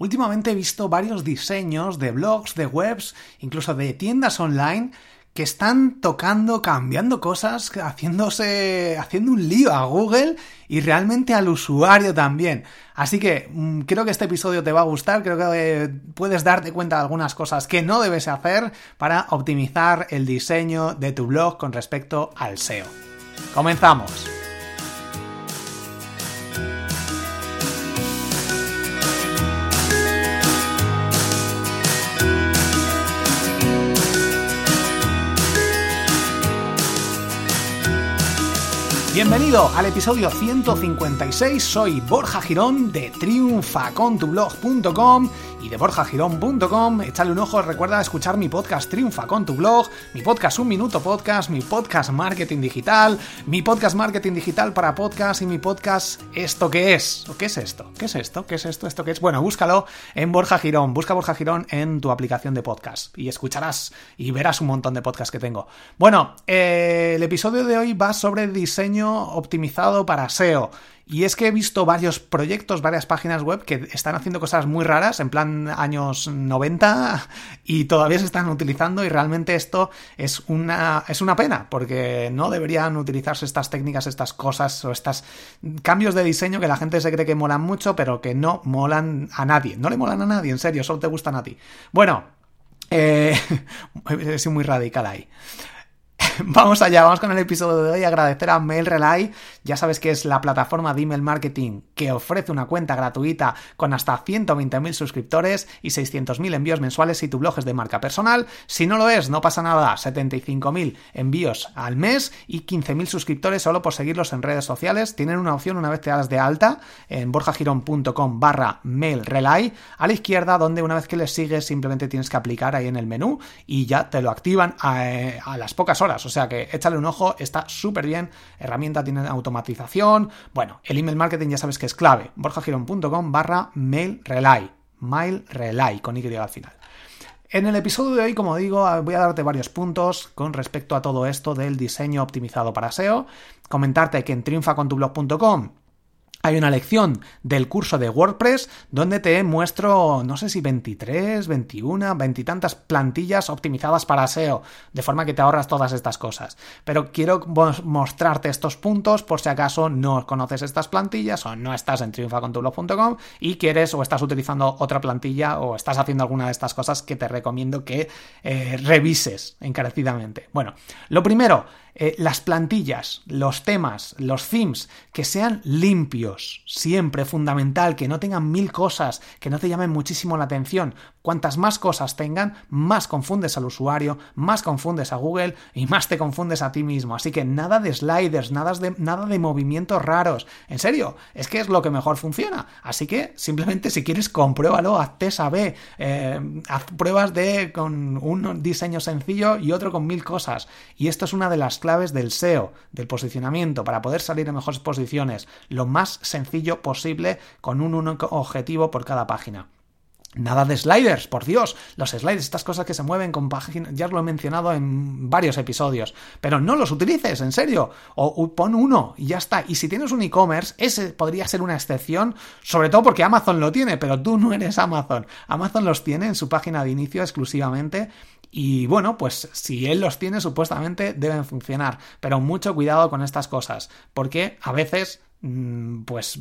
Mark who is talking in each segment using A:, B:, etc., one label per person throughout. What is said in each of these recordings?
A: Últimamente he visto varios diseños de blogs, de webs, incluso de tiendas online que están tocando, cambiando cosas, haciéndose, haciendo un lío a Google y realmente al usuario también. Así que mm, creo que este episodio te va a gustar, creo que eh, puedes darte cuenta de algunas cosas que no debes hacer para optimizar el diseño de tu blog con respecto al SEO. Comenzamos. Bienvenido al episodio 156, soy Borja Girón de triunfacontublog.com y de borjagirón.com. Échale un ojo, recuerda escuchar mi podcast Triunfa con tu blog, mi podcast Un Minuto Podcast, mi podcast Marketing Digital, mi podcast Marketing Digital para podcast y mi podcast ¿Esto qué es? ¿O qué es esto? ¿Qué es esto? ¿Qué es esto? ¿Esto qué es? Bueno, búscalo en Borja Girón, busca Borja Girón en tu aplicación de podcast y escucharás y verás un montón de podcasts que tengo. Bueno, eh, el episodio de hoy va sobre diseño optimizado para SEO. Y es que he visto varios proyectos, varias páginas web que están haciendo cosas muy raras, en plan años 90, y todavía se están utilizando y realmente esto es una, es una pena, porque no deberían utilizarse estas técnicas, estas cosas o estos cambios de diseño que la gente se cree que molan mucho, pero que no molan a nadie. No le molan a nadie, en serio, solo te gustan a ti. Bueno, eh, he sido muy radical ahí. vamos allá, vamos con el episodio de hoy. Agradecer a MailRelay, ya sabes que es la plataforma de email marketing que ofrece una cuenta gratuita con hasta 120.000 suscriptores y 600.000 envíos mensuales si tu blog es de marca personal. Si no lo es, no pasa nada, 75.000 envíos al mes y 15.000 suscriptores solo por seguirlos en redes sociales. Tienen una opción una vez te das de alta en borjagirón.com barra mailrelay a la izquierda donde una vez que les sigues simplemente tienes que aplicar ahí en el menú y ya te lo activan a, eh, a las pocas horas. O sea que échale un ojo, está súper bien. Herramienta tiene automatización. Bueno, el email marketing ya sabes que es clave. borjagirón.com barra mail relay. Mail relay con Y al final. En el episodio de hoy, como digo, voy a darte varios puntos con respecto a todo esto del diseño optimizado para SEO, comentarte que en triunfacontublog.com hay una lección del curso de WordPress donde te muestro, no sé si 23, 21, 20 y tantas plantillas optimizadas para SEO, de forma que te ahorras todas estas cosas. Pero quiero mostrarte estos puntos por si acaso no conoces estas plantillas o no estás en triunfacontublog.com y quieres o estás utilizando otra plantilla o estás haciendo alguna de estas cosas que te recomiendo que eh, revises encarecidamente. Bueno, lo primero, eh, las plantillas, los temas, los themes, que sean limpios, siempre fundamental, que no tengan mil cosas, que no te llamen muchísimo la atención. Cuantas más cosas tengan, más confundes al usuario, más confundes a Google y más te confundes a ti mismo. Así que nada de sliders, nada de, nada de movimientos raros. En serio, es que es lo que mejor funciona. Así que simplemente si quieres compruébalo, haz test eh, haz pruebas de con un diseño sencillo y otro con mil cosas. Y esto es una de las claves del SEO, del posicionamiento, para poder salir en mejores posiciones, lo más sencillo posible con un único objetivo por cada página. Nada de sliders, por Dios, los sliders, estas cosas que se mueven con páginas, ya lo he mencionado en varios episodios, pero no los utilices, en serio, o, pon uno y ya está. Y si tienes un e-commerce, ese podría ser una excepción, sobre todo porque Amazon lo tiene, pero tú no eres Amazon. Amazon los tiene en su página de inicio exclusivamente y bueno, pues si él los tiene, supuestamente deben funcionar. Pero mucho cuidado con estas cosas, porque a veces, mm, pues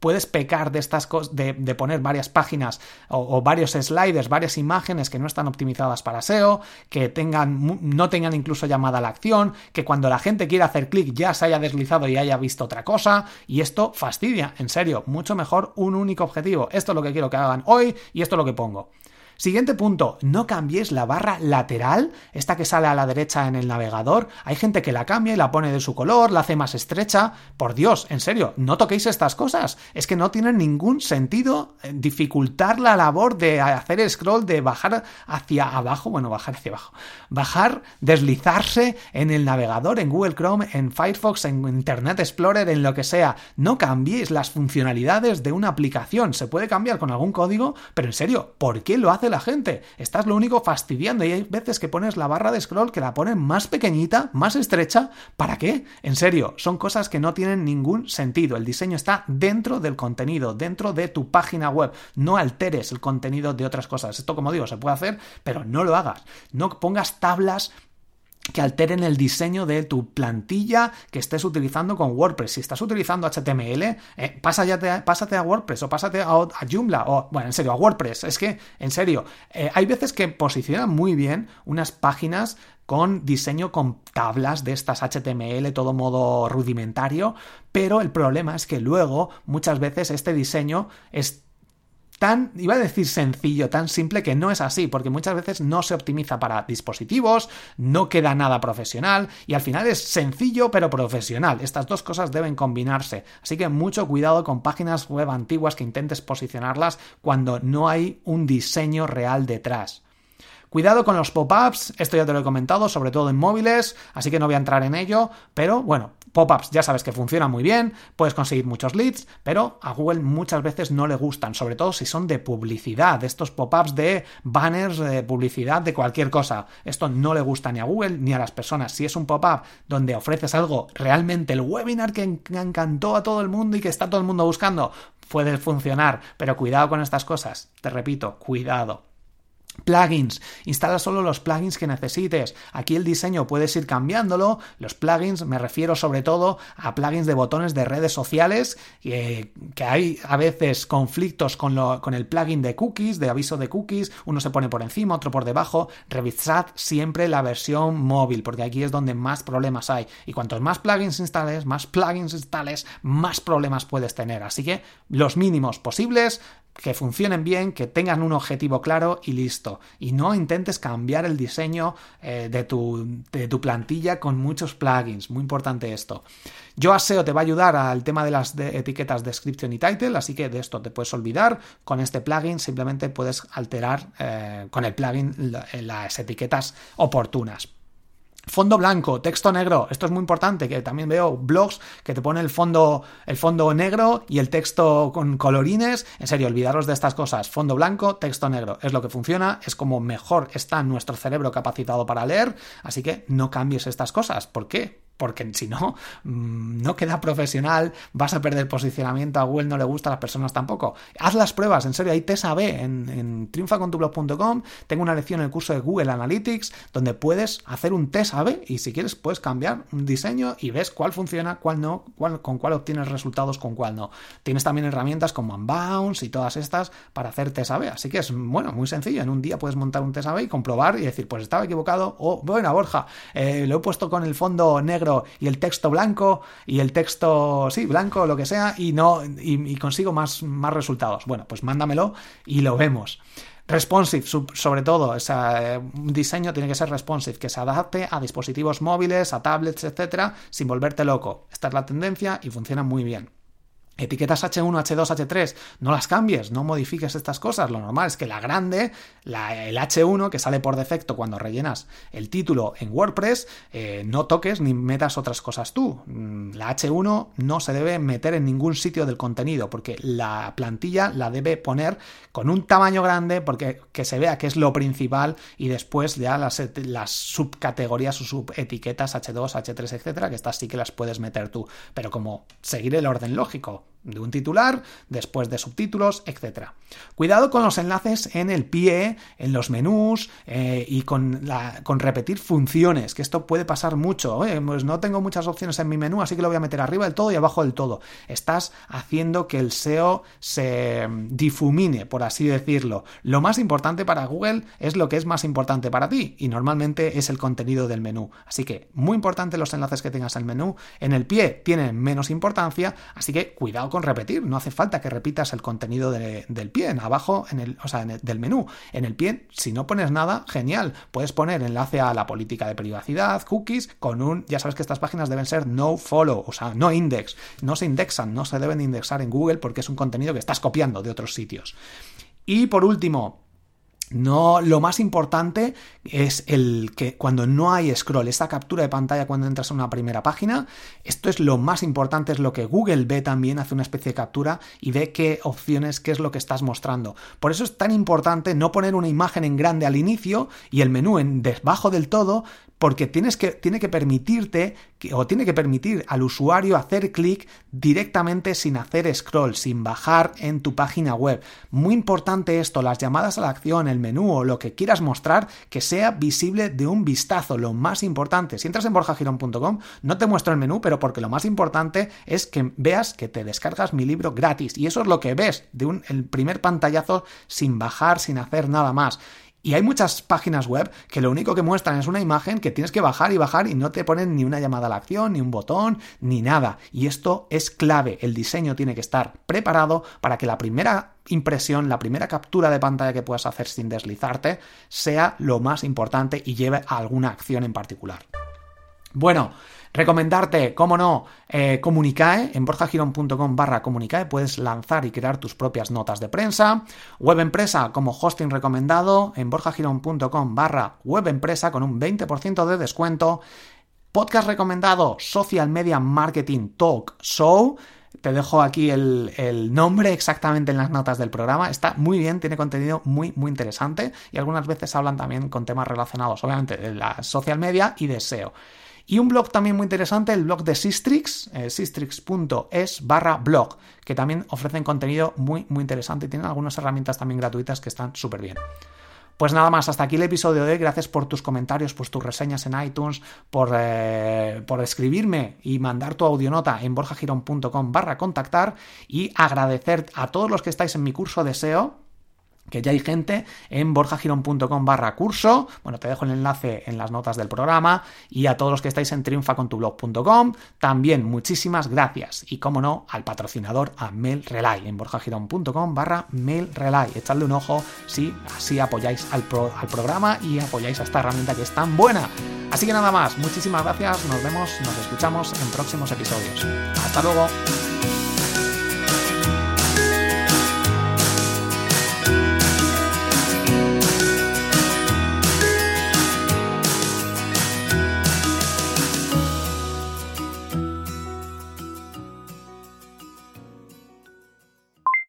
A: puedes pecar de estas cosas, de, poner varias páginas o, varios sliders, varias imágenes que no están optimizadas para SEO, que tengan, no tengan incluso llamada a la acción, que cuando la gente quiera hacer clic ya se haya deslizado y haya visto otra cosa, y esto fastidia, en serio, mucho mejor un único objetivo. Esto es lo que quiero que hagan hoy y esto es lo que pongo. Siguiente punto, no cambies la barra lateral, esta que sale a la derecha en el navegador. Hay gente que la cambia y la pone de su color, la hace más estrecha. Por Dios, en serio, no toquéis estas cosas. Es que no tiene ningún sentido eh, dificultar la labor de hacer scroll, de bajar hacia abajo, bueno, bajar hacia abajo, bajar, deslizarse en el navegador, en Google Chrome, en Firefox, en Internet Explorer, en lo que sea. No cambiéis las funcionalidades de una aplicación. Se puede cambiar con algún código, pero en serio, ¿por qué lo hace? La gente. Estás lo único fastidiando y hay veces que pones la barra de scroll que la ponen más pequeñita, más estrecha. ¿Para qué? En serio, son cosas que no tienen ningún sentido. El diseño está dentro del contenido, dentro de tu página web. No alteres el contenido de otras cosas. Esto, como digo, se puede hacer, pero no lo hagas. No pongas tablas que alteren el diseño de tu plantilla que estés utilizando con WordPress. Si estás utilizando HTML, eh, pásate a WordPress o pásate a, Joomla o, bueno, en serio, a WordPress. Es que, en serio, eh, hay veces que posicionan muy bien unas páginas con diseño con tablas de estas HTML, todo modo rudimentario, pero el problema es que luego muchas veces este diseño es iba a decir sencillo, tan simple que no es así, porque muchas veces no se optimiza para dispositivos, no queda nada profesional y al final es sencillo pero profesional. Estas dos cosas deben combinarse. Así que mucho cuidado con páginas web antiguas que intentes posicionarlas cuando no hay un diseño real detrás. Cuidado con los pop-ups, esto ya te lo he comentado, sobre todo en móviles, así que no voy a entrar en ello, pero bueno, pop-ups ya sabes que funcionan muy bien, puedes conseguir muchos leads, pero a Google muchas veces no le gustan, sobre todo si son de publicidad, estos pop-ups de banners de publicidad de cualquier cosa. Esto no le gusta ni a Google ni a las personas. Si es un pop-up donde ofreces algo realmente, el webinar que encantó a todo el mundo y que está todo el mundo buscando, puede funcionar, pero cuidado con estas cosas. Te repito, cuidado. Plugins. Instala solo los plugins que necesites. Aquí el diseño puedes ir cambiándolo. Los plugins me refiero sobre todo a plugins de botones de redes sociales, que hay a veces conflictos con, lo, con el plugin de cookies, de aviso de cookies. Uno se pone por encima, otro por debajo. Revisad siempre la versión móvil, porque aquí es donde más problemas hay. Y cuantos más plugins instales, más plugins instales, más problemas puedes tener. Así que los mínimos posibles, que funcionen bien, que tengan un objetivo claro y listo. Y no intentes cambiar el diseño eh, de, tu, de, tu, plantilla con muchos plugins. Muy importante esto. Yo SEO te va a ayudar al tema de las etiquetas description y title, así que de esto te puedes olvidar. Con este plugin simplemente puedes alterar eh, con el plugin las etiquetas oportunas. Fondo blanco, texto negro. Esto es muy importante, que también veo blogs que te ponen el fondo, el fondo negro y el texto con colorines. En serio, olvidaros de estas cosas. Fondo blanco, texto negro. Es lo que funciona, es como mejor está nuestro cerebro capacitado para leer. Así que no cambies estas cosas. ¿Por qué? Porque si no, mm, no queda profesional, vas a perder posicionamiento, a Google no le gusta, a las personas tampoco. Haz las pruebas, en serio, hay test AB en, en triunfacontublog.com, tengo una lección en el curso de Google Analytics donde puedes hacer un test AB y si quieres puedes cambiar un diseño y ves cuál funciona, cuál no, cuál, con cuál obtienes resultados, con cuál no. Tienes también herramientas como Unbounce y todas estas para hacer test AB, así que es, bueno, muy sencillo, en un día puedes montar un test AB y comprobar y decir, pues estaba equivocado o, bueno, Borja, eh, lo he puesto con el fondo negro y el texto blanco y el texto, sí, blanco, lo que sea, y no, y, consigo más, más resultados. Bueno, pues mándamelo y lo vemos. Responsive, sobre todo, eh, un diseño tiene que ser responsive, que se adapte a dispositivos móviles, a tablets, etcétera, sin volverte loco. Esta es la tendencia y funciona muy bien. Etiquetas H1, H2, H3, no las cambies, no modifiques estas cosas. Lo normal es que la grande, el H1, que sale por defecto cuando rellenas el título en WordPress, eh, no toques ni metas otras cosas tú. Mm, la H1 no se debe meter en ningún sitio del contenido, porque la plantilla la debe poner con un tamaño grande, porque que se vea que es lo principal, y después ya las, las subcategorías o subetiquetas H2, H3, etcétera, que estas sí que las puedes meter tú. Pero como seguir el orden lógico de un titular, después de subtítulos, etc. Cuidado con los enlaces en el pie, en los menús eh, y con, con repetir funciones, que esto puede pasar mucho. pues no tengo muchas opciones en mi menú, así que lo voy a meter arriba del todo y abajo del todo. Estás haciendo que el SEO se difumine, por así decirlo. Lo más importante para Google es lo que es más importante para ti y normalmente es el contenido del menú. Así que muy importante los enlaces que tengas en el menú. En el pie tienen menos importancia, así que cuidado con repetir, no hace falta que repitas el contenido del pie, en abajo, en el, o sea, del menú. En el pie, si no pones nada, genial, puedes poner enlace a la política de privacidad, cookies, con un, ya sabes que estas páginas deben ser no follow, o sea, no index, no se indexan, no se deben indexar en Google porque es un contenido que estás copiando de otros sitios. Y por último, no, lo más importante es el que cuando no hay scroll, esta captura de pantalla cuando entras a una primera página, esto es lo más importante, es lo que Google ve también, hace una especie de captura y ve qué opciones, qué es lo que estás mostrando. Por eso es tan importante no poner una imagen en grande al inicio y el menú en debajo del todo, porque tienes que, tiene que permitirte o tiene que permitir al usuario hacer clic directamente sin hacer scroll, sin bajar en tu página web. Muy importante esto, las llamadas a la acción, el menú o lo que quieras mostrar, que sea visible de un vistazo, lo más importante. Si entras en borjagirón.com, no te muestro el menú, pero porque lo más importante es que veas que te descargas mi libro gratis. Y eso es lo que ves de un el primer pantallazo sin bajar, sin hacer nada más. Y hay muchas páginas web que lo único que muestran es una imagen que tienes que bajar y bajar y no te ponen ni una llamada a la acción, ni un botón, ni nada. Y esto es clave. El diseño tiene que estar preparado para que la primera impresión, la primera captura de pantalla que puedas hacer sin deslizarte sea lo más importante y lleve a alguna acción en particular. Bueno, Recomendarte, como no, eh, Comunicae, en borjagirón.com barra Comunicae puedes lanzar y crear tus propias notas de prensa. Web Empresa como hosting recomendado en borjagirón.com barra Web Empresa con un 20% de descuento. Podcast recomendado, Social Media Marketing Talk Show. Te dejo aquí el, nombre exactamente en las notas del programa. Está muy bien, tiene contenido muy, muy interesante y algunas veces hablan también con temas relacionados, obviamente, de la social media y de SEO. Y un blog también muy interesante, el blog de Sistrix, eh, sistrix.es barra blog, que también ofrecen contenido muy, muy interesante y tienen algunas herramientas también gratuitas que están súper bien. Pues nada más, hasta aquí el episodio de hoy. Gracias por tus comentarios, por tus reseñas en iTunes, por, eh, por escribirme y mandar tu audionota en borjagirón.com barra contactar y agradecer a todos los que estáis en mi curso de SEO que ya hay gente en borjagirón.com barra curso, bueno, te dejo el enlace en las notas del programa y a todos los que estáis en triunfacontublog.com, también muchísimas gracias y como no, al patrocinador a Mail Relay en borjagirón.com barra Mail Relay, echadle un ojo si así apoyáis al, al programa y apoyáis a esta herramienta que es tan buena. Así que nada más, muchísimas gracias, nos vemos, nos escuchamos en próximos episodios. Hasta luego.